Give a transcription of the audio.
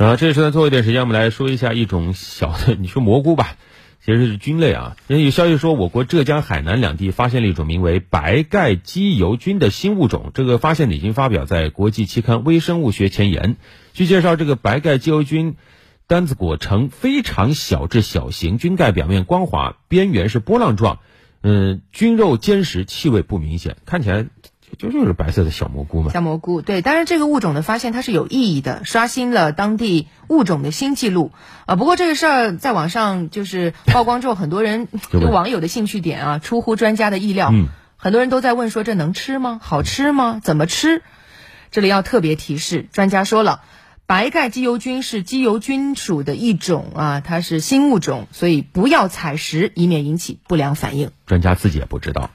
啊，这时呢，最后一点时间，我们来说一下一种小的，你说蘑菇吧，其实是菌类啊。有消息说，我国浙江、海南两地发现了一种名为白盖基油菌的新物种，这个发现已经发表在国际期刊《微生物学前沿》。据介绍，这个白盖基油菌单子果呈非常小至小型，菌盖表面光滑，边缘是波浪状，嗯，菌肉坚实，气味不明显，看起来。就就是白色的小蘑菇嘛，小蘑菇对，当然这个物种的发现它是有意义的，刷新了当地物种的新纪录啊。不过这个事儿在网上就是曝光之后，很多人就网友的兴趣点啊出乎专家的意料，很多人都在问说这能吃吗？好吃吗？怎么吃？这里要特别提示，专家说了，白盖鸡油菌是鸡油菌属的一种啊，它是新物种，所以不要采食，以免引起不良反应。专家自己也不知道。